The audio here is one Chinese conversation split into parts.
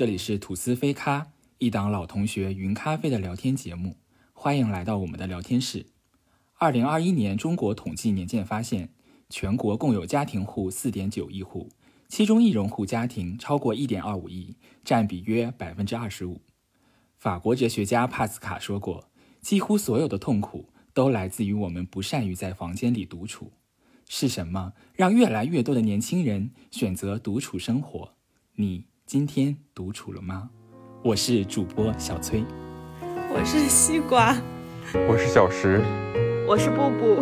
这里是吐司飞咖，一档老同学云咖啡的聊天节目，欢迎来到我们的聊天室。二零二一年中国统计年鉴发现，全国共有家庭户四点九亿户，其中一容户家庭超过一点二五亿，占比约百分之二十五。法国哲学家帕斯卡说过，几乎所有的痛苦都来自于我们不善于在房间里独处。是什么让越来越多的年轻人选择独处生活？你今天独处了吗？我是主播小崔，我是西瓜，我是小石，我是布布。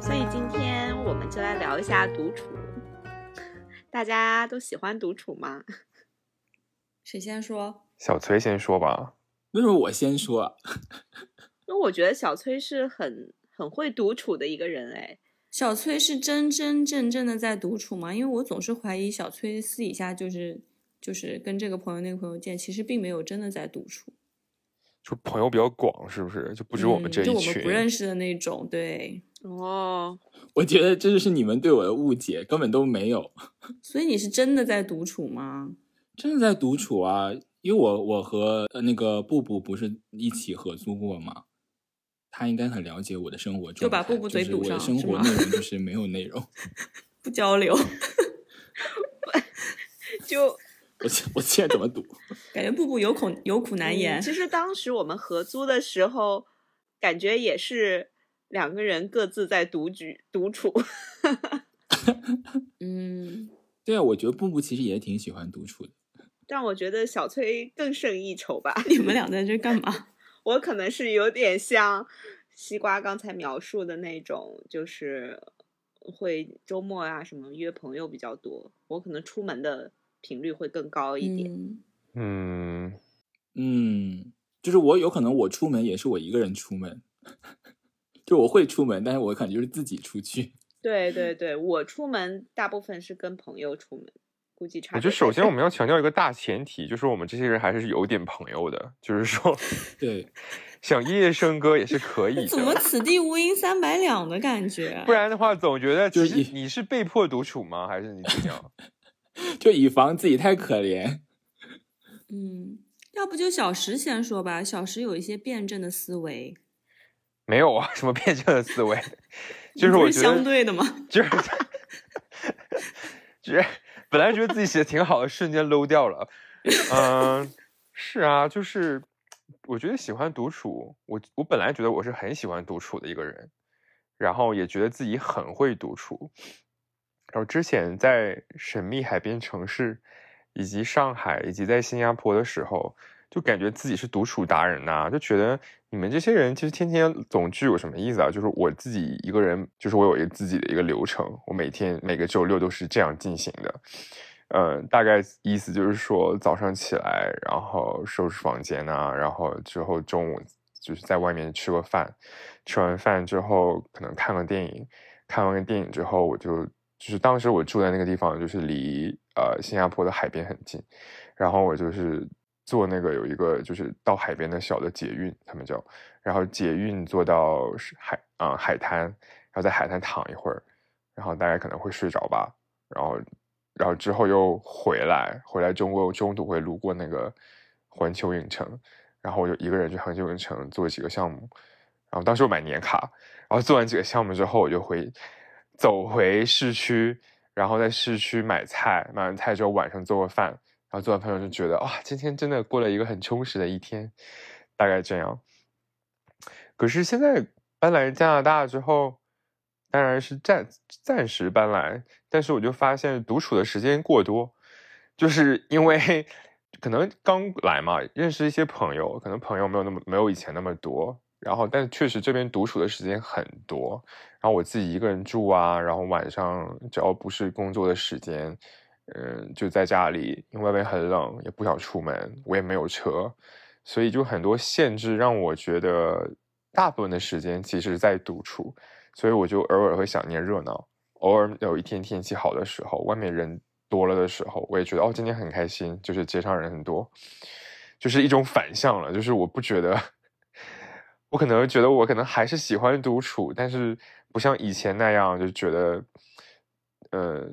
所以今天我们就来聊一下独处。大家都喜欢独处吗？谁先说？小崔先说吧。为什么我先说？因为我觉得小崔是很很会独处的一个人哎。小崔是真真正正的在独处吗？因为我总是怀疑小崔私底下就是就是跟这个朋友那个朋友见，其实并没有真的在独处。就朋友比较广，是不是？就不止我们这一群，就我们不认识的那种。对，哦，我觉得这就是你们对我的误解，根本都没有。所以你是真的在独处吗？真的在独处啊。因为我我和呃那个布布不是一起合租过吗？他应该很了解我的生活状态。就把布布嘴堵上，我的生活内容就是没有内容，不交流。就我我现在怎么堵？感觉步步有苦有苦难言。其实当时我们合租的时候，感觉也是两个人各自在独居独处。嗯，对啊，我觉得步步其实也挺喜欢独处的。但我觉得小崔更胜一筹吧。你们俩在这干嘛？我可能是有点像西瓜刚才描述的那种，就是会周末啊什么约朋友比较多。我可能出门的频率会更高一点。嗯嗯，就是我有可能我出门也是我一个人出门，就我会出门，但是我可能就是自己出去。对对对，我出门大部分是跟朋友出门。估计差。我觉得首先我们要强调一个大前提，就是我们这些人还是有点朋友的，就是说，对，想夜夜笙歌也是可以的。怎么此地无银三百两的感觉？不然的话，总觉得就是你是被迫独处吗？还是你怎样？就以防自己太可怜。嗯，要不就小石先说吧。小石有一些辩证的思维。没有啊，什么辩证的思维？就是我觉得相对的吗？就是，就是。本来觉得自己写的挺好的，瞬间 low 掉了。嗯，是啊，就是我觉得喜欢独处。我我本来觉得我是很喜欢独处的一个人，然后也觉得自己很会独处。然后之前在神秘海边城市，以及上海，以及在新加坡的时候。就感觉自己是独处达人呐，就觉得你们这些人其实天天总聚有什么意思啊？就是我自己一个人，就是我有一个自己的一个流程，我每天每个周六都是这样进行的。嗯，大概意思就是说，早上起来，然后收拾房间啊，然后之后中午就是在外面吃个饭，吃完饭之后可能看个电影，看完个电影之后，我就就是当时我住在那个地方，就是离呃新加坡的海边很近，然后我就是。坐那个有一个就是到海边的小的捷运，他们叫，然后捷运坐到海啊海滩，然后在海滩躺一会儿，然后大概可能会睡着吧，然后然后之后又回来，回来中国中途会路过那个环球影城，然后我就一个人去环球影城做几个项目，然后当时我买年卡，然后做完几个项目之后，我就回走回市区，然后在市区买菜，买完菜之后晚上做个饭。然后做完朋友就觉得哇，今天真的过了一个很充实的一天，大概这样。可是现在搬来加拿大之后，当然是暂暂时搬来，但是我就发现独处的时间过多，就是因为可能刚来嘛，认识一些朋友，可能朋友没有那么没有以前那么多，然后但确实这边独处的时间很多，然后我自己一个人住啊，然后晚上只要不是工作的时间。嗯，就在家里，因为外面很冷，也不想出门，我也没有车，所以就很多限制，让我觉得大部分的时间其实在独处，所以我就偶尔会想念热闹，偶尔有一天天气好的时候，外面人多了的时候，我也觉得哦，今天很开心，就是街上人很多，就是一种反向了，就是我不觉得，我可能觉得我可能还是喜欢独处，但是不像以前那样，就觉得呃，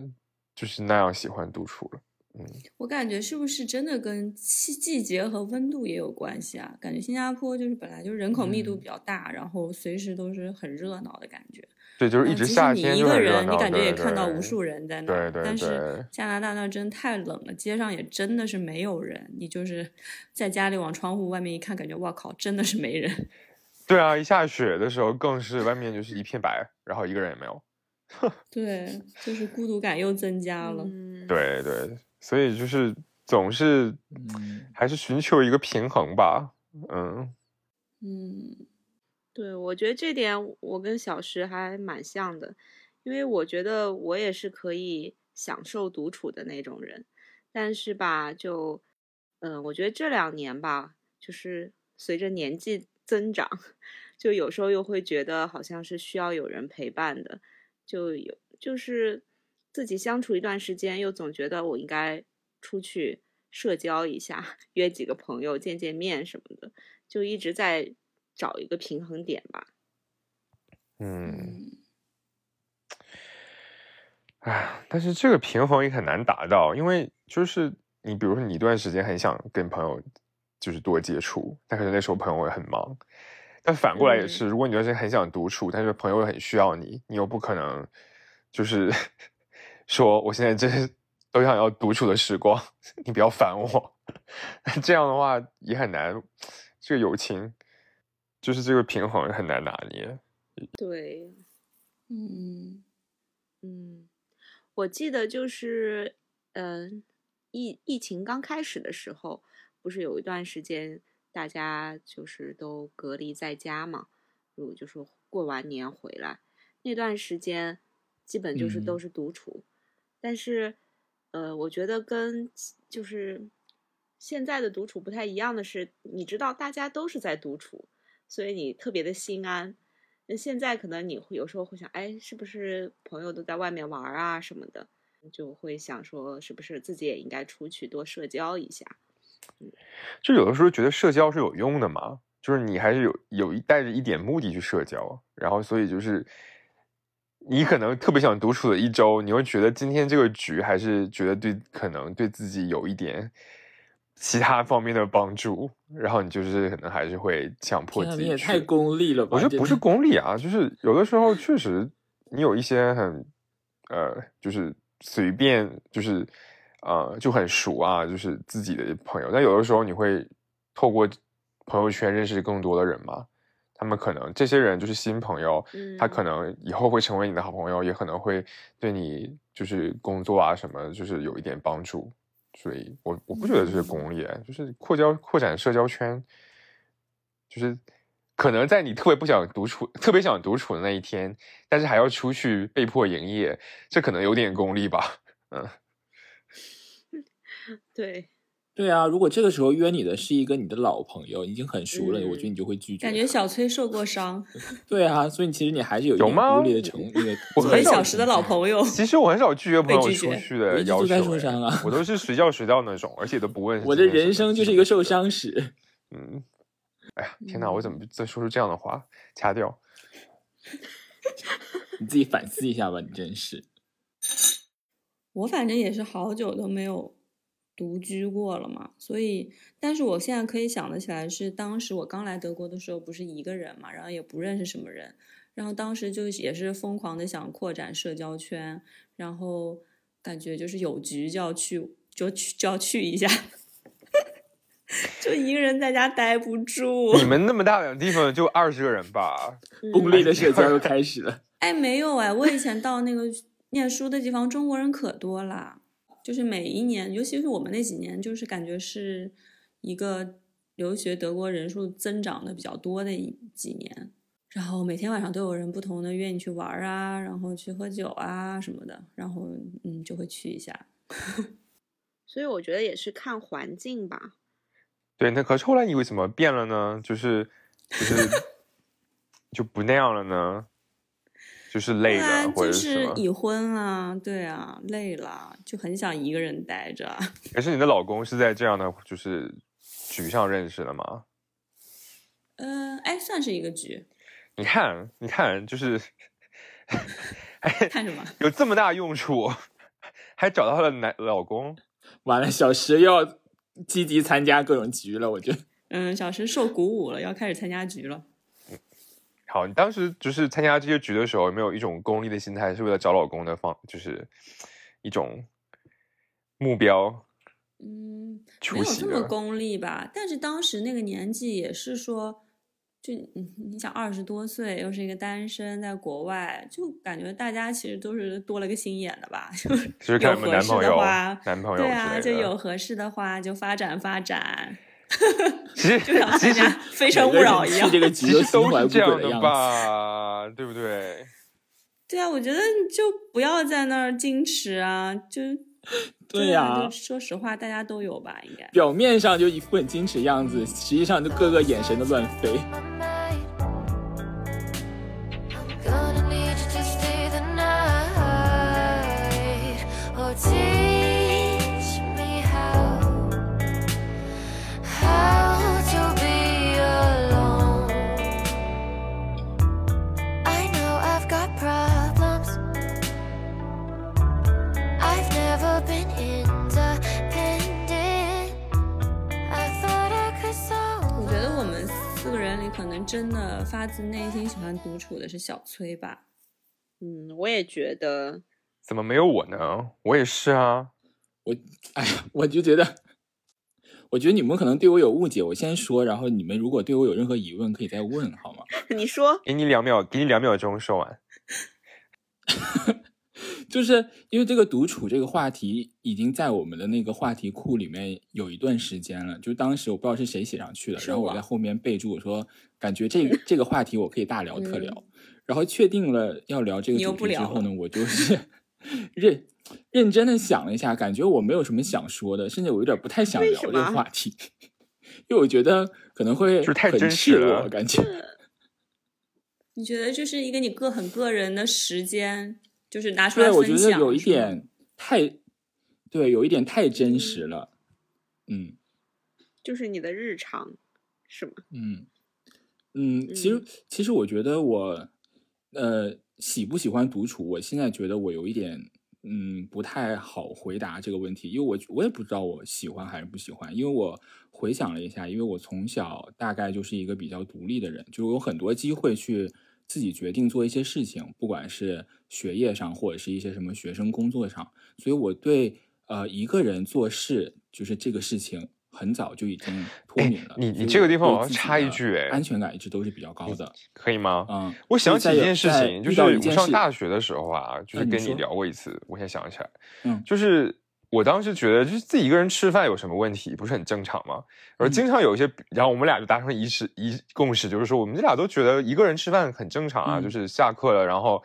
就是那样喜欢独处了。嗯，我感觉是不是真的跟季季节和温度也有关系啊？感觉新加坡就是本来就人口密度嗯比较大，然后随时都是很热闹的感觉。对，就是一直夏你一个人，你感觉也看到无数人在那对。对对但是加拿大那儿真太冷了，街上也真的是没有人。你就是在家里往窗户外面一看，感觉哇靠，真的是没人。对啊，一下雪的时候更是外面就是一片白，然后一个人也没有。对，就是孤独感又增加了。嗯，对对，所以就是总是嗯还是寻求一个平衡吧。嗯嗯对，我觉得这点我跟小石还蛮像的，因为我觉得我也是可以享受独处的那种人，但是吧，就，嗯、我觉得这两年吧，就是随着年纪增长，就有时候又会觉得好像是需要有人陪伴的，就有就是自己相处一段时间，又总觉得我应该出去社交一下，约几个朋友见见面什么的，就一直在找一个平衡点吧。嗯，嗯唉，但是这个平衡也很难达到，因为就是你比如说你一段时间很想跟朋友就是多接触，但可能那时候朋友也很忙。但反过来也嗯。是，如果你要是很想独处，但是朋友又很需要你，你又不可能就是 说我现在真都想要独处的时光，你不要烦我。这样的话也很难，这个友情就是这个平衡很难拿捏。对，嗯。嗯，我记得就是，嗯、疫疫情刚开始的时候，不是有一段时间大家就是都隔离在家嘛，就就是过完年回来那段时间，基本就是都嗯是独处，但是，呃，我觉得跟就是现在的独处不太一样的是，你知道大家都是在独处，所以你特别的心安。那现在可能你会有时候会想，哎，是不是朋友都在外面玩啊什么的，就会想说，是不是自己也应该出去多社交一下？就有的时候觉得社交是有用的嘛，就是你还是有有一带着一点目的去社交，然后所以就是你可能特别想独处的一周，你会觉得今天这个局还是觉得对可能对自己有一点其他方面的帮助，然后你就是可能还是会强迫自己去。你也太功利了吧？我觉得不是功利啊，就是有的时候确实你有一些很呃，就是随便就是呃就很熟啊，就是自己的朋友，但有的时候你会透过朋友圈认识更多的人嘛，他们可能这些人就是新朋友，他可嗯能以后会成为你的好朋友，也可能会对你就是工作啊什么就是有一点帮助。所以我我不觉得这是功利，就是扩交扩展社交圈，就是可能在你特别不想独处、特别想独处的那一天，但是还要出去被迫营业，这可能有点功利吧。嗯，对，对啊，如果这个时候约你的是一个你的老朋友，已经很熟了，嗯我觉得你就会拒绝。感觉小崔受过伤，对啊，所以其实你还是有一点有吗孤立的成那个。我很小时的老朋友，其实我很少拒绝朋友出去我的要求、在受哎伤啊我都是随叫随到那种，而且都不问。我的人生就是一个受。伤史。嗯，哎呀，天哪！我怎么再说出这样的话？掐掉。你自己反思一下吧，你真是。我反正也是好久都没有独居过了嘛，所以，但是我现在可以想得起来，是当时我刚来德国的时候，不是一个人嘛，然后也不认识什么人，然后当时就也是疯狂的想扩展社交圈，然后感觉就是有局就要去，就去就要去一下，就一个人在家待不住。你们那么大的地方就二十个人吧？功利的社交又开始了。哎，没有哎，我以前到那个念书的地方，中国人可多啦。就是每一年，尤其是我们那几年，就是感觉是一个留学德国人数增长的比较多的一几年。然后每天晚上都有人不同的约你去玩啊，然后去喝酒啊什么的，然后嗯就会去一下。所以我觉得也是看环境吧。对，那可是后来你为什么变了呢？就是就是 就不那样了呢？就是累后来了，或就者是已婚啊，对啊，累了，就很想一个人待着。可是你的老公是在这样的就是局上认识的吗？嗯、哎，算是一个局。你看，你看，就是 哎，看什么？有这么大用处，还找到了男老公。完了，小石又要积极参加各种局了，我觉得。嗯，小石受鼓舞了，要开始参加局了。好，你当时就是参加这些局的时候，有没有一种功利的心态，是为了找老公的方，就是一种目标？嗯，没有这么功利吧？但是当时那个年纪也是说，就嗯，你想二十多岁，又是一个单身，在国外，就感觉大家其实都是多了个心眼的吧？就是看有合适男朋友的话，男朋友对啊，就有合适的话就发展发展，其实就像其实非诚勿扰一样去。这个局都是这样的。吧，对不对？对啊，我觉得你就不要在那儿矜持啊，就 对呀说实话，大家都有吧，应该。表面上就一副很矜持样子，实际上就各个眼神都乱飞。能真的发自内心喜欢独处的是小崔吧。嗯，我也觉得，怎么没有我呢？我也是啊。我，哎呀，我就觉得，我觉得你们可能对我有误解。我先说，然后你们如果对我有任何疑问，可以再问，好吗？你说，给你两秒，给你两秒钟说完。就是因为这个独处这个话题已经在我们的那个话题库里面有一段时间了。就当时我不知道是谁写上去的，然后我在后面备注我说，感觉这个 这个话题我可以大聊特聊。嗯然后确定了要聊这个主题之后呢，我就是 认认真的想了一下，感觉我没有什么想说的，甚至我有点不太想聊这个话题，因为我觉得可能会就是太很真实赤裸了感觉。你觉得就是一个你个很个人的时间，就是拿出来对，我觉得有一点太，对，有一点太真实了。嗯就是你的日常，是吗？嗯嗯，其实嗯其实我觉得我呃喜不喜欢独处，我现在觉得我有一点嗯不太好回答这个问题，因为我我也不知道我喜欢还是不喜欢，因为我回想了一下，因为我从小大概就是一个比较独立的人，就有很多机会去自己决定做一些事情，不管是学业上或者是一些什么学生工作上，所以我对呃一个人做事就是这个事情。很早就已经脱哎敏了。你你这个地方我要插一句哎安全感一直都是比较高的。可以吗？嗯，我想起一件事情，就是我上大学的时候啊，就是跟你聊过一次，我现在想起来，嗯就是我当时觉得，就是自己一个人吃饭有什么问题，不是很正常吗？而嗯经常有一些，然后我们俩就达成一致一共识，就是说我们这俩都觉得一个人吃饭很正常啊，嗯就是下课了，然后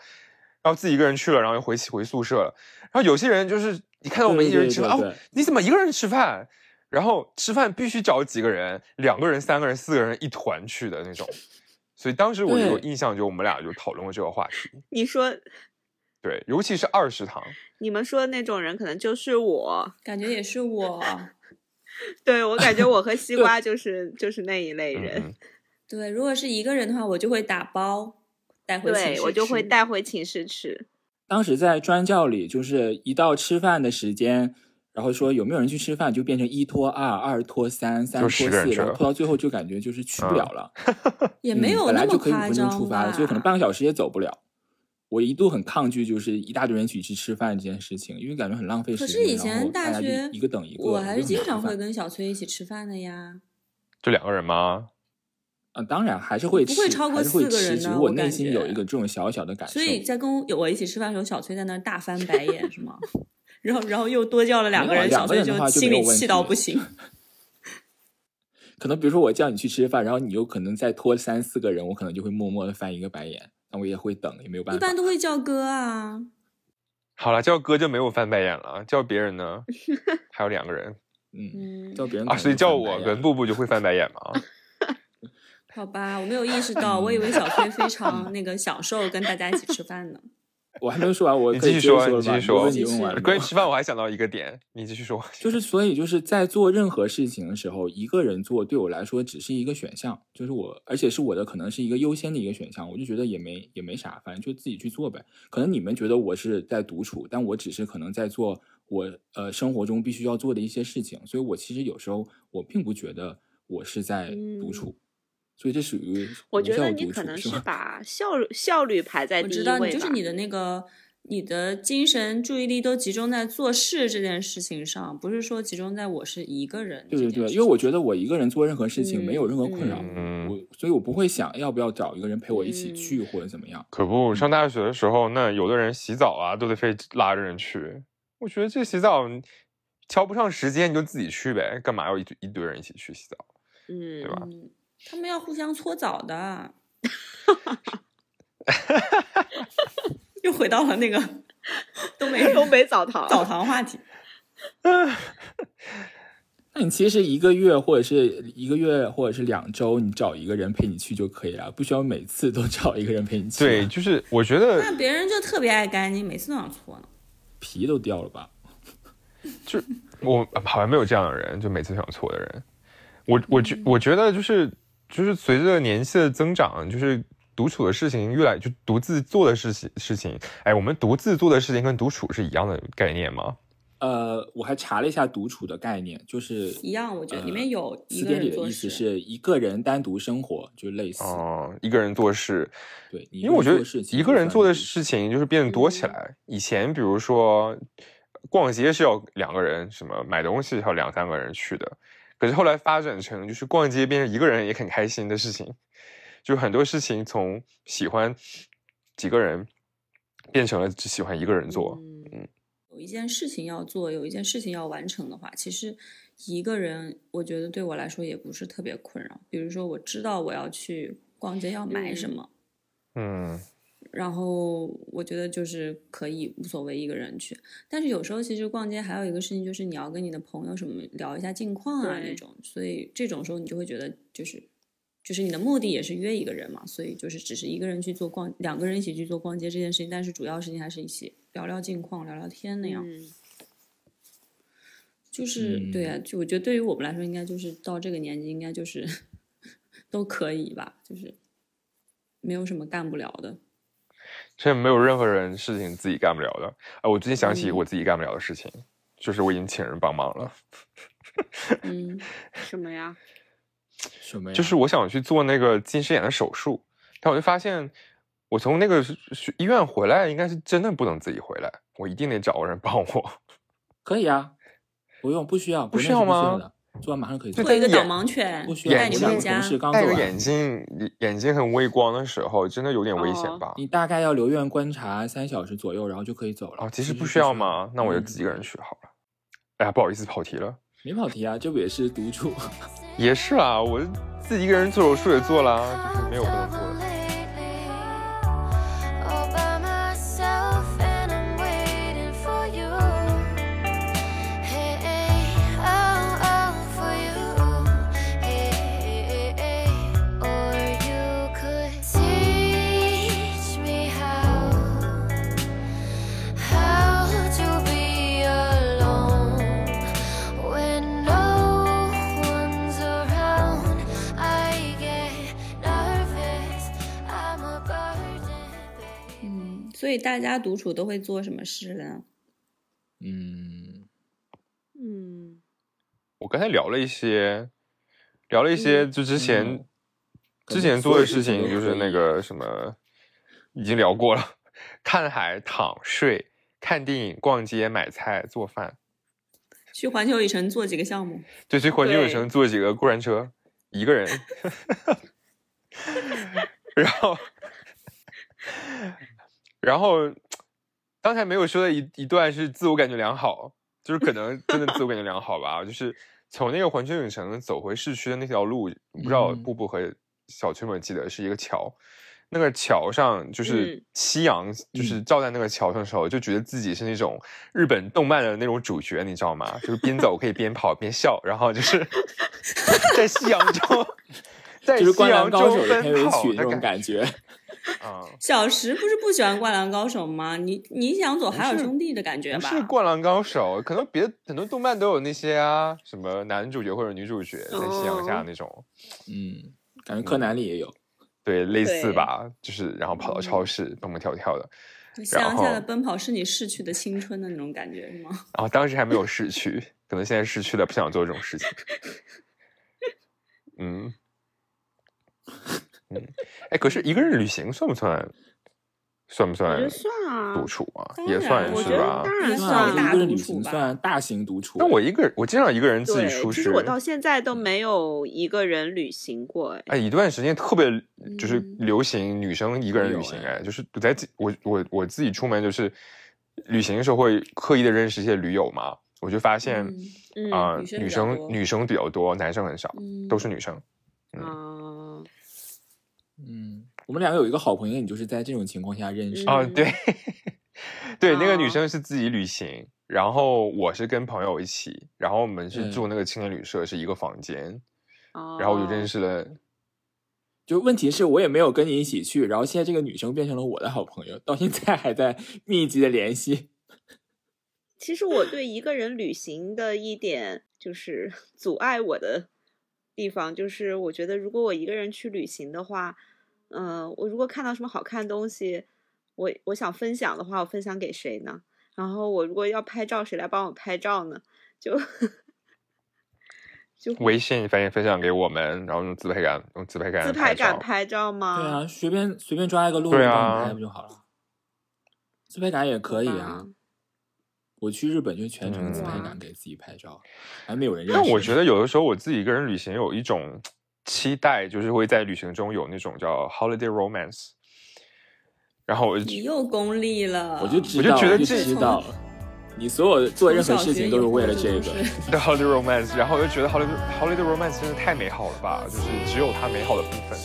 然后自己一个人去了，然后又回回宿舍了。然后有些人就是一看到我们一个人吃饭，哦对对对，你怎么一个人吃饭？然后吃饭必须找几个人，两个人、三个人、四个人一团去的那种。所以当时我有印象，就我们俩就讨论过这个话题。你说对，尤其是二食堂，你们说的那种人，可能就是我。感觉也是我。对我感觉我和西 瓜就是就是那一类嗯人，嗯，对，如果是一个人的话，我就会打包带回寝室对我就会带回寝室吃。当时在专教里，就是一到吃饭的时间，然后说有没有人去吃饭，就变成一拖二，二拖三，三拖四，拖到最后就感觉就是去不了了。也没嗯有那么本来就可以五夸张分钟出发了，吧就可能半个小时也走不了。我一度很抗拒，就是一大堆人一起去吃饭这件事情，因为感觉很浪费时间。可是以前大学一个等一个，我还是经常会跟小崔一起吃饭的呀。就两个人吗？啊，当然还是会吃，不会超过四个人吃只是我呢我感内心有觉一个这种小小的感受。所以在跟我一起吃饭的时候，小崔在那大翻白眼，是吗？然后，然后又多叫了两个人，两小崔个人的话就心里气到不行。可能比如说我叫你去吃饭，然后你有可能再拖三四个人，我可能就会默默的翻一个白眼，但我也会等，也没有办法。一般都会叫哥啊，好了，叫哥就没有翻白眼了，叫别人呢，还有两个人嗯，叫别人可能所以叫我跟布布就会翻白眼吗？好吧，我没有意识到，我以为小崔非常那个享受跟大家一起吃饭呢。我还没有说完，我可以继续说，继续说。关于吃饭，我还想到一个点，你继续说。就是所以就是在做任何事情的时候，一个人做对我来说只是一个选项，就是我，而且是我的可能是一个优先的一个选项，我就觉得也没也没啥，反正就自己去做呗。可能你们觉得我是在独处，但我只是可能在做我呃生活中必须要做的一些事情，所以我其实有时候我并不觉得我是在独处，所以这属于嗯我觉得你可能是？把效率效率排在我知道，第一位吧你就是你的那个，你的精神注意力都集中在做事这件事情上，不是说集中在我是一个人对对对，因为我觉得我一个人做任何事情没有任何困扰，嗯我所以我不会想要不要找一个人陪我一起嗯去、或者怎么样。可不，上大学的时候，那有的人洗澡啊，都得非拉着人去。我觉得这洗澡瞧不上时间，你就自己去呗，干嘛要一堆一堆人一起去洗澡？嗯，对吧嗯，他们要互相搓澡的。又回到了那个东北东北澡堂，澡堂话题。那你其实一个月或者是一个月或者是两周，你找一个人陪你去就可以了，不需要每次都找一个人陪你去。对，，就是我觉得那别人就特别爱干净，每次都想搓呢。皮都掉了吧？就我好像没有这样的人，就每次想搓的人。我我觉我觉得就是就是随着年纪的增长，就是独处的事情越来就独自做的事情事情，哎，我们独自做的事情跟独处是一样的概念吗？呃，我还查了一下独处的概念，就是一样，我觉得里面呃有一词个人做典里的意思。是一个人单独生活，就类似。哦，一个人做事，对，因为我觉得一个人做的事情就是变得多起嗯来。以前比如说逛街是要两个人，什么买东西要两三个人去的，可是后来发展成就是逛街变成一个人也很开心的事情，就很多事情从喜欢几个人变成了只喜欢一个人做。嗯有一件事情要做，有一件事情要完成的话，其实一个人，我觉得对我来说也不是特别困扰。比如说，我知道我要去逛街要买什嗯么，嗯然后我觉得就是可以无所谓一个人去。但是有时候其实逛街还有一个事情，就是你要跟你的朋友什么聊一下近况啊那种，所以这种时候你就会觉得就是。就是你的目的也是约一个人嘛，所以就是只是一个人去做逛，两个人一起去做逛街这件事情，但是主要事情还是一起聊聊近况、聊聊天那样。嗯就是、嗯对啊，就我觉得对于我们来说，应该就是到这个年纪，应该就是 都可以吧，就是没有什么干不了的。这没有任何人事情自己干不了的。啊，我最近想起嗯我自己干不了的事情，就是我已经请人帮忙了。嗯，什么呀？什么呀？就是我想去做那个近视眼的手术，但我就发现，我从那个医院回来，应该是真的不能自己回来，我一定得找个人帮我。可以啊，不用，不需要，不需要吗的，做完马上可以做一个导盲犬不需要带你眼睛回家。同事刚做完戴个眼镜，眼睛很微光的时候，真的有点危险哦吧？你大概要留院观察三小时左右，然后就可以走了。哦，其实不不需要吗？那我就嗯自己一个人去好了。哎呀，不好意思，跑题了。没跑题啊，这不也是独处？也是啊，我自己一个人做手术也做了啊，就是没有以大家独处都会做什么事呢？嗯，嗯我刚才聊了一些，聊了一些，就之前、嗯之前做的事情，就是那个什么，已经聊过了，看海、躺、睡、看电影、逛街、买菜、做饭。去环球影城做几个项目？对，去环球影城坐几个过山车，一个人 然后，然后刚才没有说的一一段是自我感觉良好，就是可能真的自我感觉良好吧，就是从那个环球影城走回市区的那条路，不知道嗯布布和小区有没有记得是一个桥。那个桥上就是嗯夕阳，就是照在那个桥上的时候，就觉得自己是那种日本动漫的那种主角，你知道吗？就是边走可以边跑边笑，然后就是 在夕阳中，在就是《灌篮高手》的片尾曲那种感感觉。啊，小时不是不喜欢《灌篮高手》吗？你你想走海尔兄弟的感觉吧？是《灌篮高手》，可能别的很多动漫都有那些啊，什么男主角或者女主角在夕阳下哦那种，嗯，感觉柯南里也有。对，类似吧，就是然后跑到超嗯市蹦蹦跳跳的，夕阳下的奔跑是你逝去的青春的那种感觉是吗？然后当时还没有逝去，可能现在逝去了，不想做这种事情。嗯，嗯，哎，可是一个人旅行算不算？算不算算啊独，处啊？也算是吧当。然算一个人旅独处吧行算大型独处。但我一个人，我经常一个人自己，出去。其实我到现在都没有一个人旅行过，哎，哎，一段时间特别就是嗯流行女生一个人旅行，有哎哎，就是我在自我我我自己出门就是旅行的时候会刻意的认识一些驴友嘛，我就发现嗯嗯啊、女生女比较多生比较多，男生很少，嗯都是女生。啊，嗯，我们两个有一个好朋友，你就是在这种情况下认识的。啊，嗯对，对，那个女哦生是自己旅行，然后我是跟朋友一起，然后我们是嗯住那个青年旅社，是一个房间，然然后我就认，识了。就问题是我也没有跟你一起去，然后现在这个女生变成了我的好朋友，到现在还在密集的联系。其实我对一个人旅行的一点就是阻碍我的地方，就是我觉得如果我一个人去旅行的话，嗯、我如果看到什么好看的东西，我我想分享的话，我分享给谁呢？然后我如果要拍照，谁来帮我拍照呢？就 就微信反正分享给我们，然后用自拍杆用自拍杆自拍杆拍照吗？对啊，随便随便抓一个路人拍不就好了？自拍杆也可以啊吧。我去日本就全程自拍嗯杆给自己拍照，还没有人认识。但我觉得有的时候我自己一个人旅行有一种期待，就是会在旅行中有那种叫 holiday romance。然后我就你又功利了，我就知我就觉得这知道，你所有做任何事情都是为了这个。的 holiday romance，然后我就觉得 holiday holiday romance 真的太美好了吧，就是只有它美好的部分。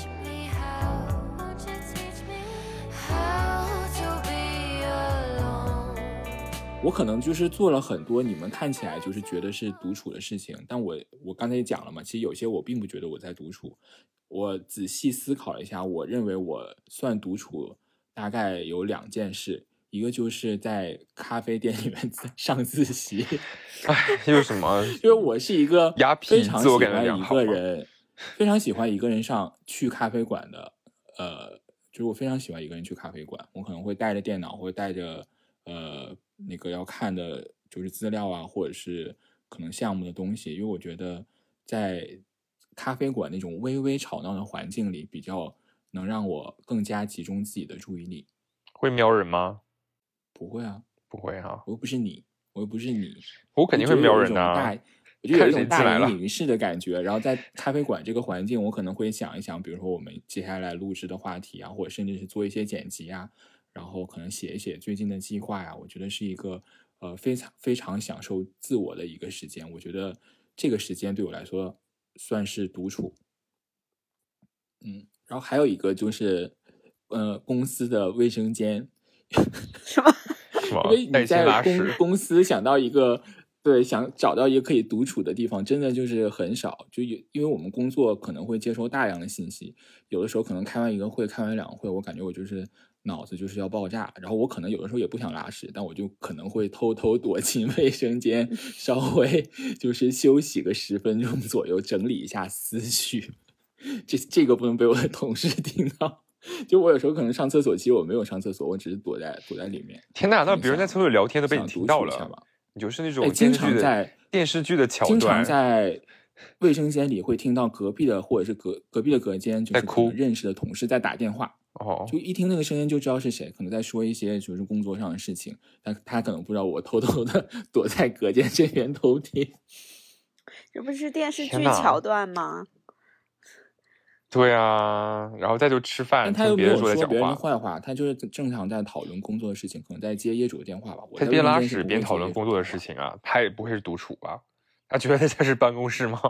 我可能就是做了很多你们看起来就是觉得是独处的事情，但我我刚才也讲了嘛，其实有些我并不觉得我在独处。我仔细思考了一下，我认为我算独处大概有两件事，一个就是在咖啡店里面 自上自习，唉，又什么？因为我是一个非常喜欢一个人，非常喜欢一个人上去咖啡馆的。呃，就是我非常喜欢一个人去咖啡馆，我可能会带着电脑，或者带着呃那个要看的，就是资料啊，或者是可能项目的东西，因为我觉得在咖啡馆那种微微吵闹的环境里，比较能让我更加集中自己的注意力。会瞄人吗？不会啊，不会哈、我又不是你，我又不是你，我肯定会瞄人的。我就有一种大隐隐于市的感觉。然后在 咖啡馆这个环境，我可能会想一想，比如说我们接下来录制的话题啊，或者甚至是做一些剪辑啊，然后可能写一写最近的计划呀、我觉得是一个呃非常非常享受自我的一个时间。我觉得这个时间对我来说算是独处。嗯，然后还有一个就是呃公司的卫生间。什 因为你在公？公司想到一个对想找到一个可以独处的地方，真的就是很少。就有因为我们工作可能会接收大量的信息，有的时候可能开完一个会，开完两个会，我感觉我就是脑子就是要爆炸。然后我可能有的时候也不想拉屎，但我就可能会偷偷躲进 卫生间，稍微就是休息个十分钟左右，整理一下思绪。这这个不能被我的同事听到。就我有时候可能上厕所，其实我没有上厕所，我只是躲在躲在里面。天呐，那别人在厕所聊天都被你听到了你就是那哎种经常在电视剧的桥段经常。在卫生间里会听到隔壁的或者是隔隔壁的隔间，就是认识的同事在打电话，哦，就一听那个声音就知道是谁，可能在说一些就是工作上的事情，但他可能不知道我偷偷的 躲在隔间这边偷听。这不是电视剧桥段吗？对啊，然后再就吃饭，但他又没有听别人在讲说别人的，坏话，他就是正常在讨论工作的事情，可能在接业主的电话吧。他边拉屎边讨论工作的事情啊，他也不会是独处吧？他觉得他是办公室吗？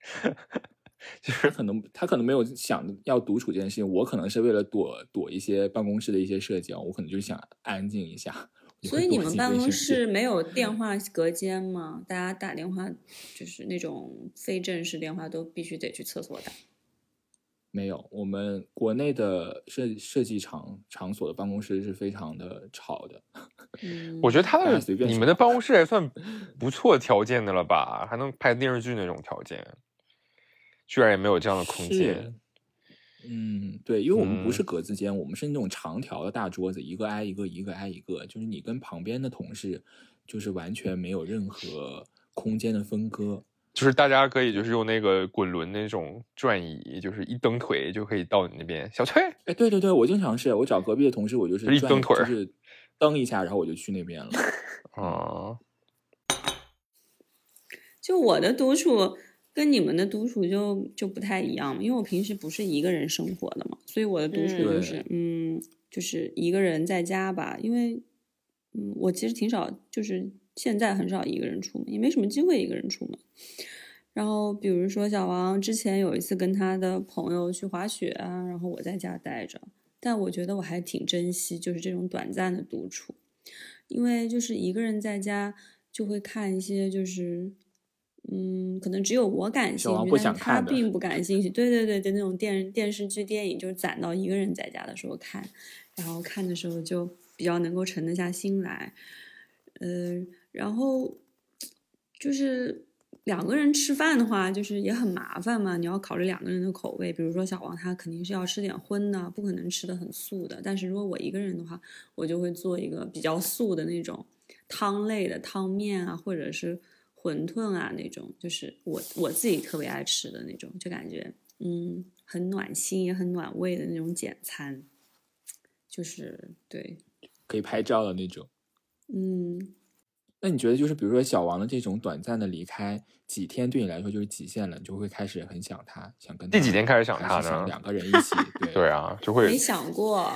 就是可能他可能没有想要独处这件事情，我可能是为了躲躲一些办公室的一些社交，我可能就是想安静一下。所以你们办公室没有电话隔间吗？大家打电话就是那种非正式电话都必须得去厕所打。没有，我们国内的设设计场场所的办公室是非常的吵的。嗯，我觉得他大家的随便你们的办公室还 算不错条件的了吧，还能拍电视剧那种条件，居然也没有这样的空间。嗯，对，因为我们不是嗯格子间，我们是那种长条的大桌子，一个挨一个，一个挨一个，就是你跟旁边的同事就是完全没有任何空间的分割。就是大家可以就是用那个滚轮那种转椅，就是一蹬腿就可以到你那边。小崔，哎，对对对，我经常是我找隔壁的同事，我就是一蹬腿就是蹬一下，然后我就去那边了。啊，就我的独处跟你们的独处就就不太一样，因为我平时不是一个人生活的嘛，所以我的独处嗯就是嗯就是一个人在家吧，因为嗯我其实挺少，就是现在很少一个人出门，也没什么机会一个人出门。然后比如说小王之前有一次跟他的朋友去滑雪啊，然后我在家待着，但我觉得我还挺珍惜就是这种短暂的独处，因为就是一个人在家就会看一些就是。嗯，可能只有我感兴趣，但是他并不 感兴趣。对对对对，那种电电视剧、电影，就是攒到一个人在家的时候看，然后看的时候就比较能够沉得下心来。呃，然后就是两个人吃饭的话，就是也很麻烦嘛，你要考虑两个人的口味。比如说小王他肯定是要吃点荤的，不可能吃的很素的。但是如果我一个人的话，我就会做一个比较素的那种汤类的汤面啊，或者是馄饨啊那种，就是我我自己特别爱吃的那种，就感觉嗯很暖心也很暖胃的那种简餐，就是对，可以拍照的那种。嗯。那你觉得，就是比如说小王的这种短暂的离开，几天对你来说就是极限了，你就会开始很想他，想跟他第几天开始想他呢两个人一起，对 对啊，就会没想过，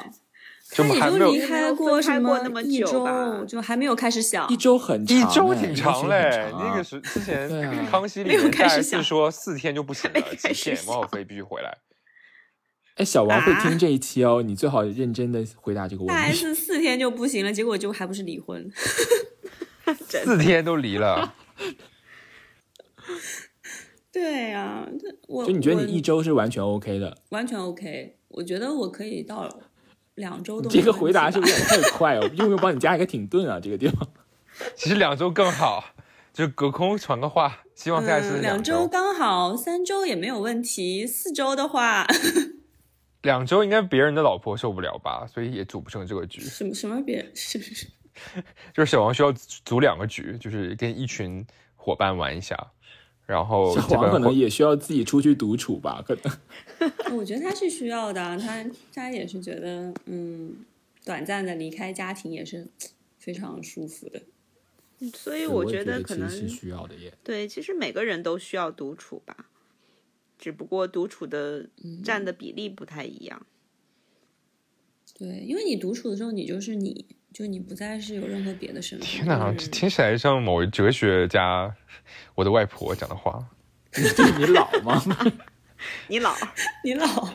就他也就还没有离开过什过那么一周，就还没有开始想一周很长一哎，周挺长嘞，那个是之前康熙里没有面开始想说四天就不行了，没开极限王小飞必须回来。哎，小王会啊听这一期哦，你最好认真的回答这个问大题。S 四天就不行了，结果就还不是离婚。四天都离了，对呀、这我就你觉得你一周是完全 OK 的？完全 OK，我觉得我可以到两周都这个回答是不是有点太快哦？用不用帮你加一个停顿啊？这个地方。其实两周更好，就隔空传个话，希望再次嗯，两周，刚好，三周也没有问题，四周的话，两周应该别人的老婆受不了吧，所以也组不成这个局。什么什么别是是是，就是小王需要组两个局，就是跟一群伙伴玩一下，然后小王可能也需要自己出去独处吧？可能 我觉得他是需要的，他他也是觉得，嗯，短暂的离开家庭也是非常舒服的。所以我觉得可能需要的耶。对，其实每个人都需要独处吧，只不过独处的占的比例不太一样。对，因为你独处的时候，你就是你，就你不再是有任何别的身份。天哪，这听起来像某位哲学家，我的外婆讲的话。你 你老吗？你老，你老，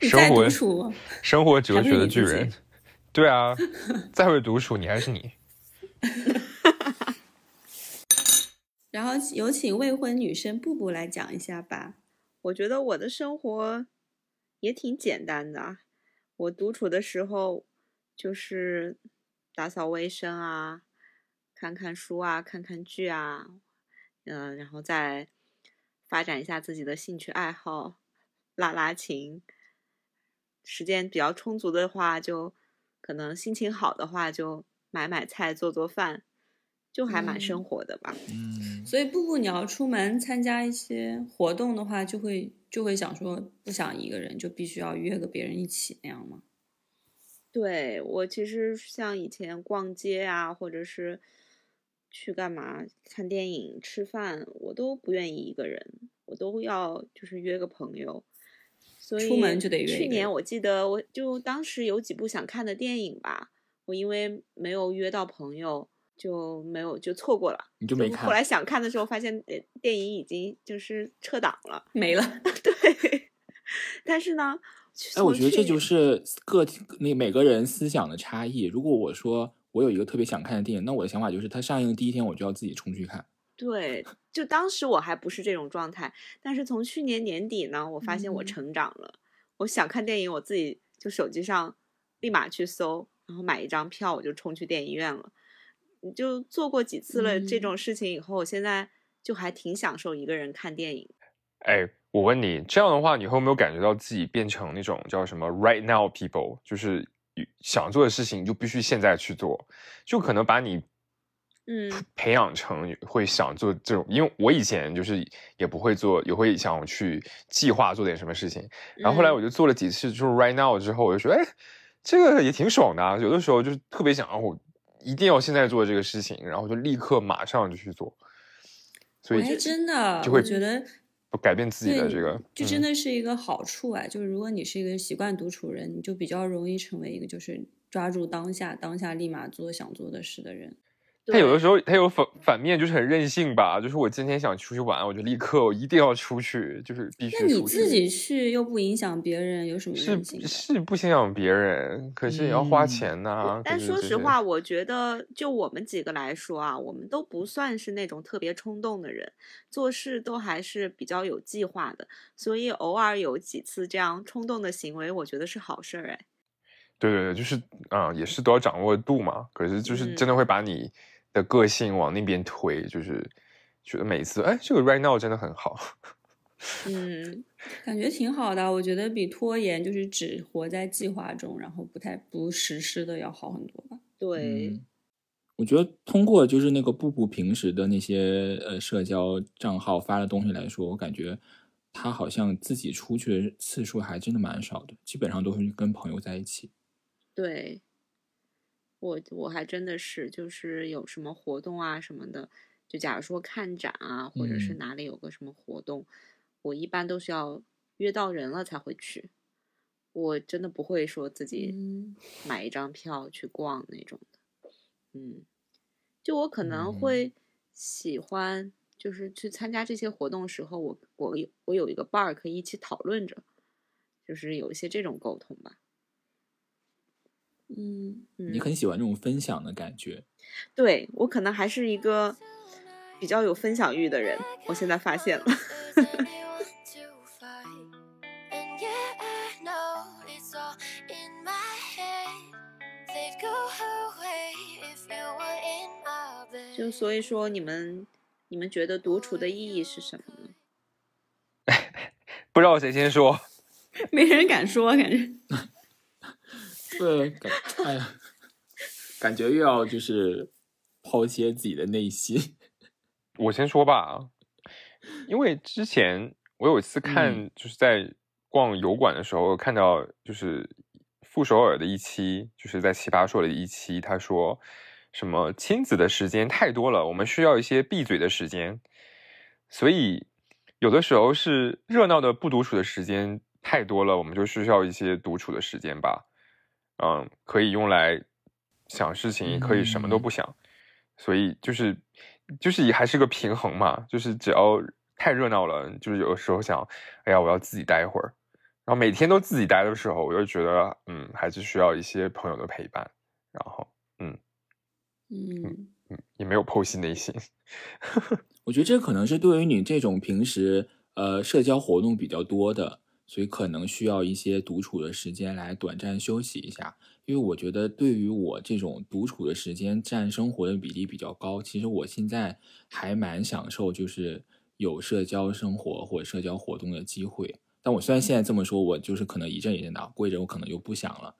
你在生活独处吗？生活哲学的巨人。对啊，再会独处，你还是你。然后有请未婚女生布布来讲一下吧。我觉得我的生活也挺简单的啊。我独处的时候，就是打扫卫生啊，看看书啊，看看剧啊，嗯、然后再发展一下自己的兴趣爱好，拉拉琴。时间比较充足的话，就可能心情好的话，就买买菜，做做饭，就还蛮生嗯活的吧。嗯，所以布布，你要出门参加一些活动的话，就会就会想说，不想一个人，就必须要约个别人一起那样吗？对，我其实像以前逛街啊，或者是去干嘛看电影、吃饭，我都不愿意一个人，我都要就是约个朋友。所以出门就得约去年我记得，我就当时有几部想看的电影吧，我因为没有约到朋友，就没有就错过了。你就没看后来想看的时候，发现电电影已经就是撤档了。没了，对 但是呢，哎，我觉得这就是个体那每个人思想的差异。如果我说我有一个特别想看的电影，那我的想法就是它上映的第一天我就要自己冲去看。对，就当时我还不是这种状态，但是从去年年底呢，我发现我嗯成长了。我想看电影，我自己就手机上立马去搜，然后买一张票，我就冲去电影院了。你就做过几次了这嗯种事情以后，我现在就还挺享受一个人看电影。哎，我问你，这样的话，你会没有感觉到自己变成那种叫什么 “right now people”，就是想做的事情就必须现在去做，就可能把你嗯培养成会想做这种。因为我以前就是也不会做，也会想去计划做点什么事情，然后后来嗯我就做了几次，就是 “right now” 之后，我就说，哎，这个也挺爽的啊。有的时候就是特别想，啊我一定要现在做这个事情，然后就立刻马上就去做，所以哎，真的，就会觉得改变自己对的这个，就真嗯的是一个好处啊。就是如果你是一个习惯独处人，你就比较容易成为一个就是抓住当下，当下立马做想做的事的人。他有的时候他有反反面，就是很任性吧。就是我今天想出去玩，我就立刻我一定要出去，就是必须那你自己去又不影响别人，有什么是任性的？是不影响别人，可是也要花嗯钱呐、但说实话，我觉得就我们几个来说啊，我们都不算是那种特别冲动的人，做事都还是比较有计划的，所以偶尔有几次这样冲动的行为，我觉得是好事儿哎。对对对，就是啊、也是都要掌握度嘛。可是就是嗯真的会把你的个性往那边推，就是觉得每次哎，这个 right now 真的很好。嗯，感觉挺好的，我觉得比拖延就是只活在计划中，然后不太不实施的要好很多吧。对，嗯，我觉得通过就是那个布布平时的那些呃社交账号发的东西来说，我感觉他好像自己出去的次数还真的蛮少的，基本上都是跟朋友在一起。对，我我还真的是，就是有什么活动啊什么的，就假如说看展啊，或者是嗯哪里有个什么活动，我一般都是要约到人了才会去。我真的不会说自己嗯买一张票去逛那种的。嗯，就我可能嗯会喜欢，就是去参加这些活动的时候，我我有我有一个伴儿可以一起讨论着，就是有一些这种沟通吧。嗯，嗯，你很喜欢这种分享的感觉，对我可能还是一个比较有分享欲的人，我现在发现了。就所以说，你们你们觉得独处的意义是什么呢？不知道谁先说，没人敢说，感觉。对，感哎呀，感觉又要就是抛揭自己的内心。我先说吧，因为之前我有一次看，嗯就是在逛油管的时候，看到就是傅首尔的一期，就是在奇葩说的一期，他说什么亲子的时间太多了，我们需要一些闭嘴的时间，所以有的时候是热闹的不独处的时间太多了，我们就需要一些独处的时间吧。嗯，可以用来想事情，也可以什么都不想。所以就是就是也还是个平衡嘛，就是只要太热闹了，就是有的时候想，哎呀，我要自己待一会儿。然后每天都自己待的时候，我就觉得，嗯，还是需要一些朋友的陪伴。然后，嗯嗯嗯，也没有剖析内心。我觉得这可能是对于你这种平时呃社交活动比较多的，所以可能需要一些独处的时间来短暂休息一下。因为我觉得对于我这种独处的时间占生活的比例比较高，其实我现在还蛮享受就是有社交生活或者社交活动的机会。但我虽然现在这么说，我就是可能一阵一阵的，过一阵我可能就不想了。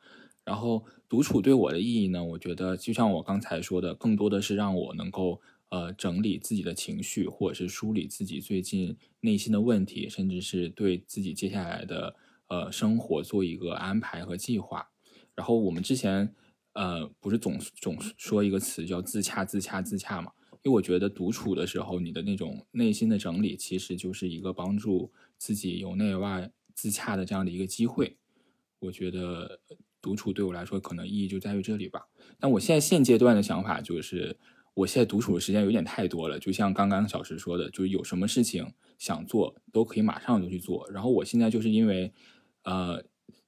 然后独处对我的意义呢，我觉得就像我刚才说的，更多的是让我能够呃整理自己的情绪，或者是梳理自己最近内心的问题，甚至是对自己接下来的呃生活做一个安排和计划。然后我们之前呃不是总总说一个词叫自洽、自洽、自洽嘛？因为我觉得独处的时候，你的那种内心的整理，其实就是一个帮助自己由内外自洽的这样的一个机会。我觉得独处对我来说可能意义就在于这里吧。但我现在现阶段的想法就是，我现在独处的时间有点太多了，就像刚刚小石说的，就是有什么事情想做都可以马上就去做。然后我现在就是因为，呃，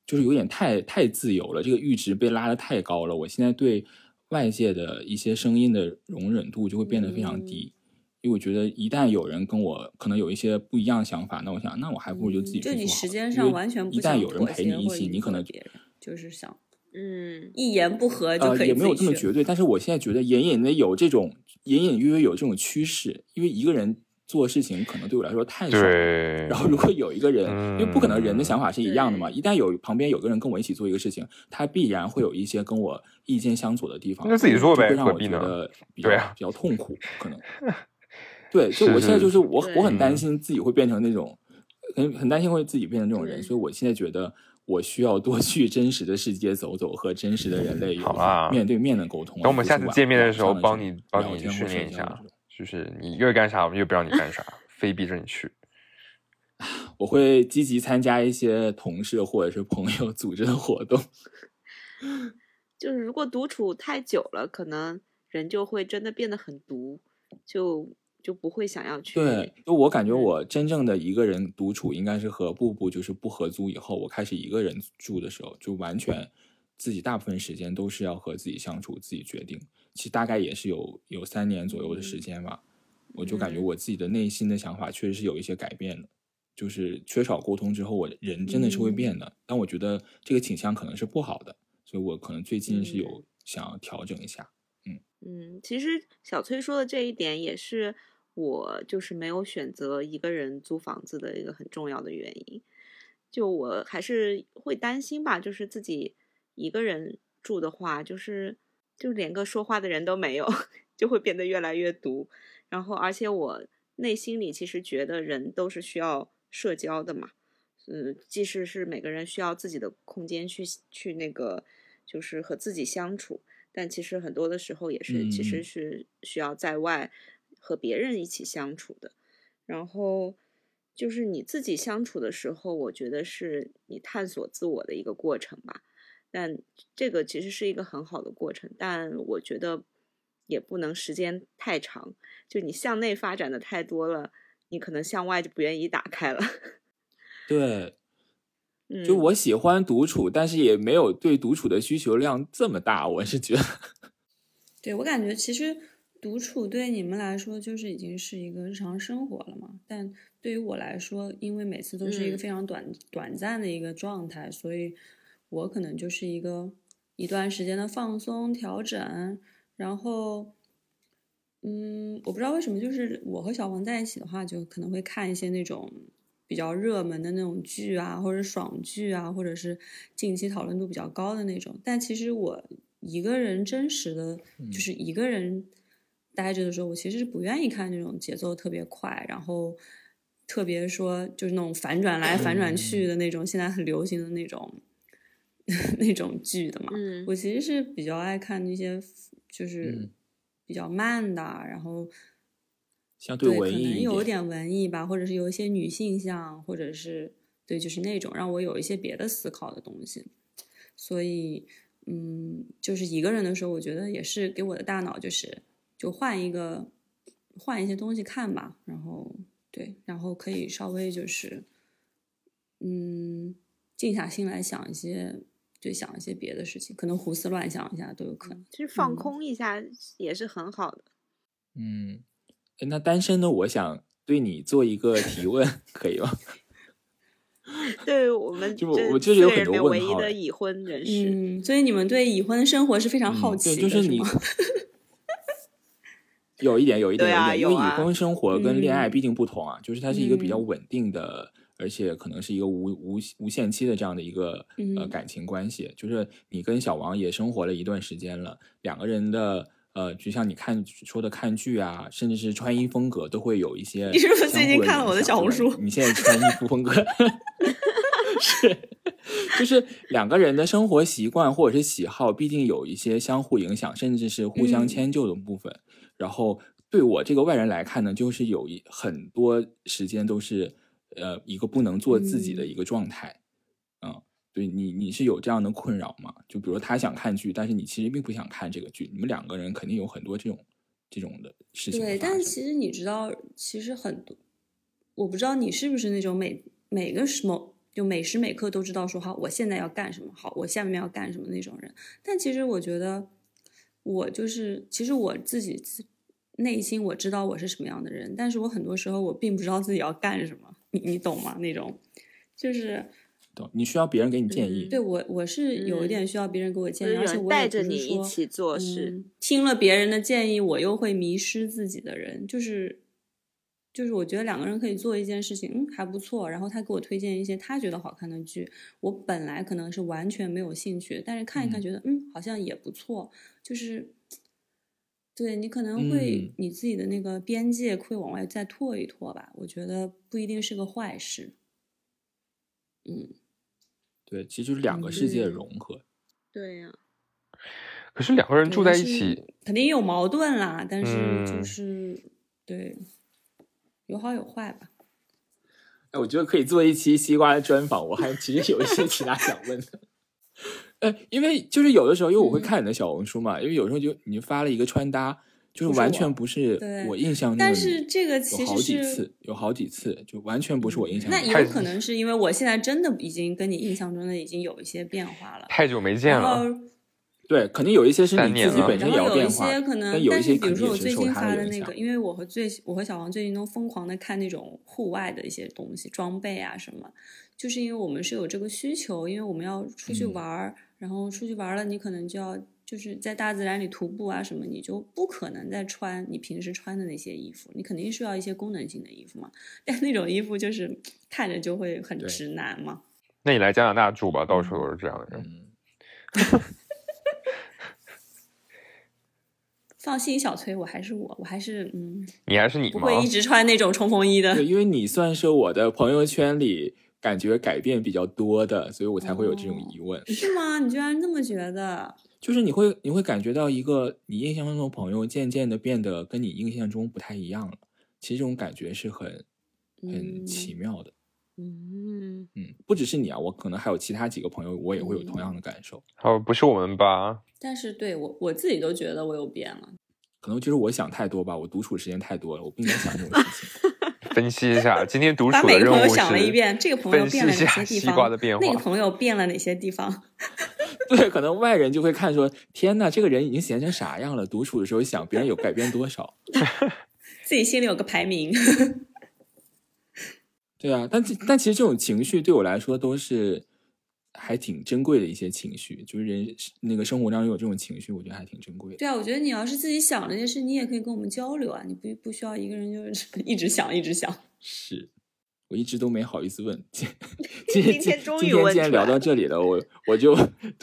就是有点太太自由了，这个阈值被拉得太高了。我现在对外界的一些声音的容忍度就会变得非常低，因为我觉得一旦有人跟我可能有一些不一样的想法，那我想，那我还不如就自己就你做好了时间上完全不一旦有人陪你一起，你可能就是想嗯，一言不合就呃可以也没有这么绝对，但是我现在觉得隐隐的有这种隐隐约约有这种趋势，因为一个人做事情可能对我来说太爽了。对，然后如果有一个人，因为不可能人的想法是一样的嘛，一旦有旁边有个人跟我一起做一个事情，他必然会有一些跟我意见相左的地方，那自己做呗就会让我何必呢觉得比较对啊比较痛苦，可能。对，就是我现在是就是我我很担嗯心自己会变成那种，很很担心会自己变成这种人，所以我现在觉得我需要多去真实的世界走走，和真实的人类有面对面的沟通。等我们下次见面的时候，帮你帮你聊天或训练一下就是你越干啥，我们越不让你干啥，非逼着你去。我会积极参加一些同事或者是朋友组织的活动。就是如果独处太久了，可能人就会真的变得很独，就就不会想要去。对，就我感觉嗯我真正的一个人独处，应该是和布布就是不合租以后，我开始一个人住的时候，就完全自己大部分时间都是要和自己相处，自己决定。其实大概也是有有三年左右的时间吧，我就感觉嗯我自己的内心的想法确实是有一些改变的。就是缺少沟通之后，我人真的是会嗯变的。但我觉得这个倾向可能是不好的，所以我可能最近是嗯有想要调整一下。嗯嗯，其实小崔说的这一点也是我就是没有选择一个人租房子的一个很重要的原因。就我还是会担心吧，就是自己一个人住的话，就是就连个说话的人都没有，就会变得越来越独。然后，而且我内心里其实觉得人都是需要社交的嘛，嗯，即使是每个人需要自己的空间去去那个，就是和自己相处，但其实很多的时候也是，其嗯实是需要在外和别人一起相处的。然后就是你自己相处的时候，我觉得是你探索自我的一个过程吧。但这个其实是一个很好的过程，但我觉得也不能时间太长。就你向内发展的太多了，你可能向外就不愿意打开了。对，嗯，就我喜欢独处，但是也没有对独处的需求量这么大。我是觉得，对我感觉其实独处对你们来说就是已经是一个日常生活了嘛，但对于我来说，因为每次都是一个嗯非常短、短暂的一个状态，所以我可能就是一个一段时间的放松调整，然后。嗯，我不知道为什么，就是我和小黄在一起的话，就可能会看一些那种比较热门的那种剧啊，或者爽剧啊，或者是近期讨论度比较高的那种。但其实我一个人真实的，就是一个人待着的时候，我其实是不愿意看那种节奏特别快，然后特别说就是那种反转来反转去的那种，现在很流行的那种 那种剧的嘛。嗯我其实是比较爱看那些就是嗯比较慢的，然后相对文艺一可能有点。点文艺吧，或者是有一些女性向，或者是对，就是那种让我有一些别的思考的东西。所以，嗯，就是一个人的时候，我觉得也是给我的大脑就是就换一个换一些东西看吧，然后对，然后可以稍微就是嗯静下心来想一些，就，想一些别的事情，可能胡思乱想一下都有可能。其实放嗯空一下也是很好的。嗯，那单身的，我想对你做一个提问，可以吗？对我们就我就是有很多问号唯一的已婚人士，嗯，所以你们对已婚生活是非常好嗯奇的，对，就是你吗 有一点，有一点，对啊一点，因为已婚生活跟恋爱嗯毕竟不同啊，就是它是一个比较嗯稳定的，而且可能是一个无无无限期的这样的一个呃嗯感情关系。就是你跟小王也生活了一段时间了，两个人的呃，就像你看说的看剧啊，甚至是穿衣风格都会有一些。你是不是最近看了我的小红书你现在穿衣服风格 是，就是两个人的生活习惯或者是喜好，毕竟有一些相互影响，甚至是互相嗯迁就的部分。然后对我这个外人来看呢，就是有一很多时间都是呃一个不能做自己的嗯一个状态。嗯，对你你是有这样的困扰吗？就比如他想看剧，但是你其实并不想看这个剧，你们两个人肯定有很多这种这种的事情会对，但其实你知道，其实很多，我不知道你是不是那种每每个什么就每时每刻都知道说好，我现在要干什么，好，我下面要干什么那种人。但其实我觉得，我就是其实我自己自内心我知道我是什么样的人，但是我很多时候我并不知道自己要干什么，你你懂吗？那种就是懂？你需要别人给你建议。对我我是有一嗯点需要别人给我建议，而且我带着你一起做事嗯。听了别人的建议，我又会迷失自己的人，就是就是我觉得两个人可以做一件事情，嗯，还不错。然后他给我推荐一些他觉得好看的剧，我本来可能是完全没有兴趣，但是看一看嗯觉得嗯好像也不错，就是。对你可能会嗯你自己的那个边界会往外再拓一拓吧，我觉得不一定是个坏事。嗯，对，其实就是两个世界的嗯融合。对呀、可是两个人住在一起，肯定有矛盾啦，但是就嗯是、对，有好有坏吧。哎，我觉得可以做一期西瓜的专访，我还其实有一些其他想问的。呃，因为就是有的时候，因为我会嗯看你的小红书嘛，因为有时候就你发了一个穿搭，就是完全不是我印象中的但是这个其有好实是几次，有好几次就完全不是我印象那中的。有可能是因为我现在真的已经跟你印象中的已经有一些变化了。太久没见了。对，肯定有一些是你自己本身然后有一些可能但，有一些肯定是比如说我最近发的那个，。因为我和最我和小王最近都疯狂的看那种户外的一些东西，装备啊什么，就是因为我们是有这个需求，因为我们要出去嗯玩儿，然后出去玩了，你可能就要就是在大自然里徒步啊什么，你就不可能再穿你平时穿的那些衣服，你肯定需要一些功能性的衣服嘛。但那种衣服就是看着就会很直男嘛。那你来加拿大住吧，到处都是这样的人。嗯，放心，小崔，我还是我，我还是嗯，你还是你？不会一直穿那种冲锋衣的。对，因为你算是我的朋友圈里感觉改变比较多的，所以我才会有这种疑问。是吗？你居然这么觉得？就是你会你会感觉到一个你印象中的朋友渐渐的变得跟你印象中不太一样了。其实这种感觉是很很嗯奇妙的。嗯，嗯，不只是你啊，我可能还有其他几个朋友，我也会有嗯同样的感受。哦，不是我们吧？但是对我我自己都觉得我有变了。可能就是我想太多吧，我独处时间太多了，我不应该想这种事情。分析一下，今天独处的任务每个朋友想了一是遍，这个朋友分析变了一下西哪些地方？瓜的变化那个朋友变了哪些地方？对，可能外人就会看说，天呐，这个人已经闲成啥样了？独处的时候想别人有改变多少？自己心里有个排名。对啊，但这但其实这种情绪对我来说都是还挺珍贵的一些情绪，就是人那个生活当中有这种情绪，我觉得还挺珍贵的。对啊，我觉得你要是自己想这件事，你也可以跟我们交流啊，你不不需要一个人就是 一直想一直想。是我一直都没好意思问，今 今今天终于今天既然聊到这里了，我我就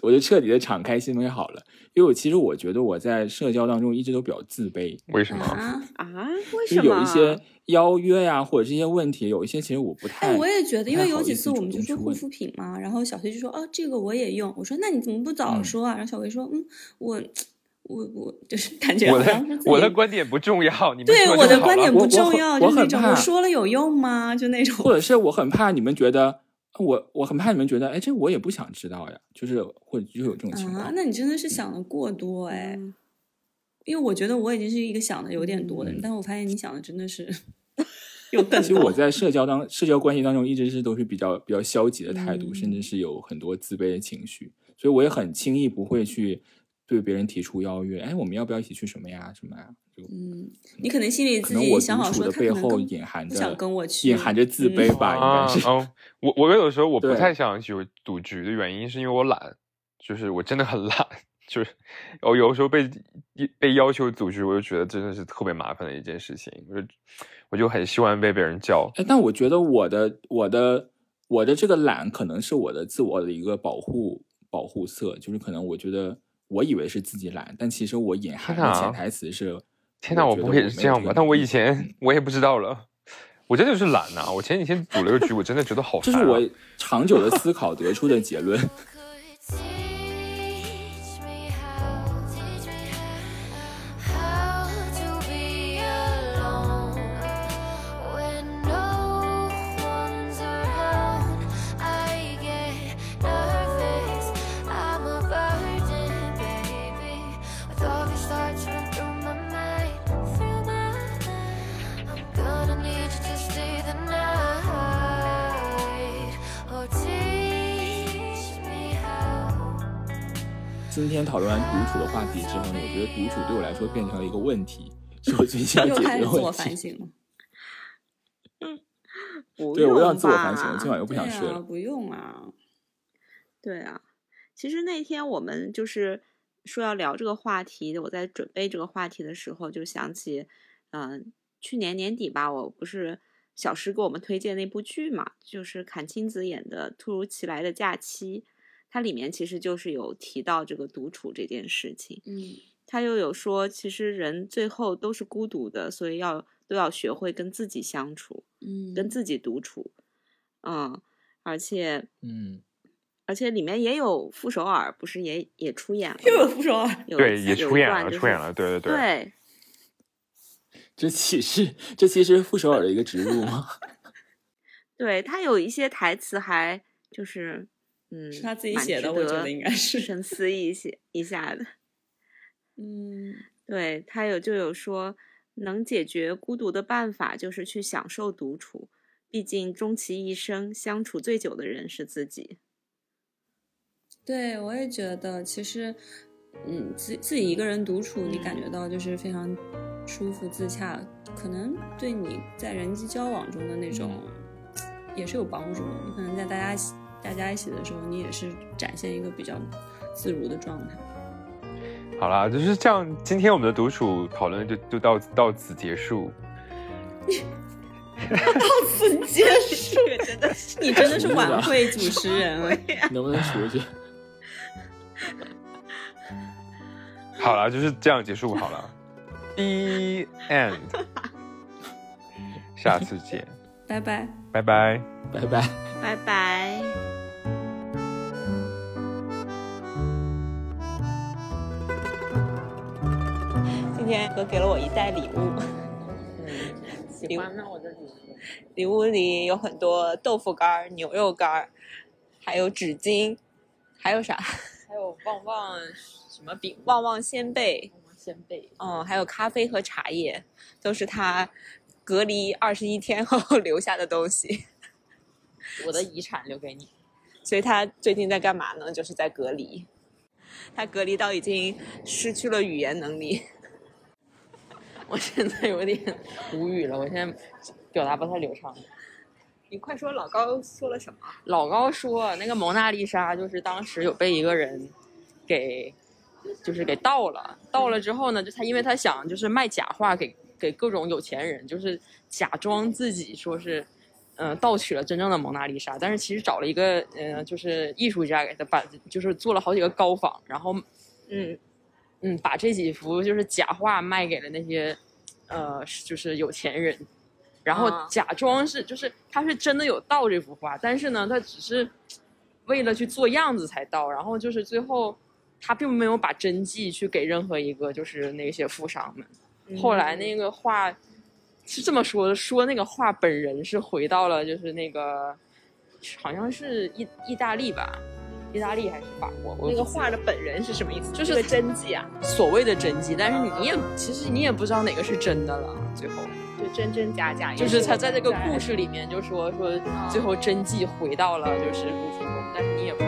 我就彻底的敞开心扉好了，因为我其实我觉得我在社交当中一直都比较自卑，为什么？啊，啊？为什么？有一些邀约呀、或者这些问题，有一些其实我不太，哎，我也觉得，因为有几次我们就说护肤品嘛，然后小崔就说哦，这个我也用，我说那你怎么不早嗯说啊？然后小薇说嗯，我我我就是感觉我的我的观点不重要，你们对我的观点不重要，我就那种我说了有用吗？就那种。或者是我很怕你们觉得。我我很怕你们觉得，哎，这我也不想知道呀，就是或者就有这种情况。啊，那你真的是想的过多哎，嗯因为我觉得我已经是一个想的有点多的人，嗯但是我发现你想的真的是 有更其实我。在社交当社交关系当中，一直是都是比较比较消极的态度，嗯甚至是有很多自卑的情绪，所以我也很轻易不会去对别人提出邀约，哎，我们要不要一起去什么呀？什么呀？就嗯，你可能心里自己想好说，的背后隐含着想着跟我去，隐含着自卑嗯吧，嗯应该是。嗯，我我有的时候我不太想有赌局的原因，是因为我懒，就是我真的很 懒，就是我有的时候被被要求组局，我就觉得真的是特别麻烦的一件事情，我就我就很希望被别人叫。哎，但我觉得我的我的我的这个懒，可能是我的自我的一个保护保护色，就是可能我觉得我以为是自己懒，但其实我隐含的潜台词是，天哪，我不会是这样吧？但我以前 我也不知道了，我真的是懒呐、我前几天组了个局，我真的觉得好烦、啊。这是我长久的思考得出的结论。独处对我来说变成了一个问题，是我最 近要又解决的开始自我问题。反省了。不对，我又要自我反省了，今晚又不想睡了。不用啊。对啊，其实那天我们就是说要聊这个话题，我在准备这个话题的时候，就想起，嗯、去年年底吧，我不是小石给我们推荐那部剧嘛，就是阚清子演的《突如其来的假期》，它里面其实就是有提到这个独处这件事情。嗯他又有说，其实人最后都是孤独的，所以要都要学会跟自己相处，嗯，跟自己独处。嗯，而且嗯，而且里面也有傅首尔，不是也也出演了又有吗？副手啊。有对，也出演了，就是出演了，对对对。对这岂是这其实傅首尔的一个植入吗？对，他有一些台词还就是嗯，是他自己写的我觉得得应该是深思一些一下的。嗯对他有就有说，能解决孤独的办法就是去享受独处，毕竟终其一生相处最久的人是自己。对，我也觉得，其实，嗯，自自己一个人独处，你感觉到就是非常舒服自洽，可能对你在人际交往中的那种也是有帮助的。你可能在大家大家一起的时候，你也是展现一个比较自如的状态。好啦，就是这样。今天我们的独处讨论就就到到此结束。到此结束，真的是你真的是晚会主持人了。能不能出去？好了，就是这样结束好了。The end。下次见，拜拜。拜拜。拜拜。拜拜。天哥给了我一袋礼物，喜欢那，我的礼物。礼物里有很多豆腐干、牛肉干，还有纸巾，还有啥？还有旺旺什么饼、旺旺仙贝，旺旺仙贝，嗯，还有咖啡和茶叶，都是他隔离二十一天后留下的东西。我的遗产留给你。所以他最近在干嘛呢？就是在隔离。他隔离到已经失去了语言能力。我现在有点无语了，我现在表达不太流畅。你快说老高说了什么？老高说，那个蒙娜丽莎就是当时有被一个人给，就是给盗了。盗了之后呢，就他因为他想就是卖假画给给各种有钱人，就是假装自己说是，嗯，盗取了真正的蒙娜丽莎，但是其实找了一个呃，就是艺术家给他把，就是做了好几个高仿，然后嗯嗯，把这几幅就是假画卖给了那些，呃，就是有钱人，然后啊假装是就是他是真的有盗这幅画，但是呢，他只是为了去做样子才盗，然后就是最后他并没有把真迹去给任何一个就是那些富商们。后来那个画是这么说的，说那个画本人是回到了就是那个好像是意意大利吧，意大利还是法国？我那个画的本人是什么意思？就是个真迹啊，所谓的真迹，但是你也其实你也不知道哪个是真的了。最后就真真假假。就是他在这个故事里面就说说最后真迹回到了就是卢浮宫，但是你也不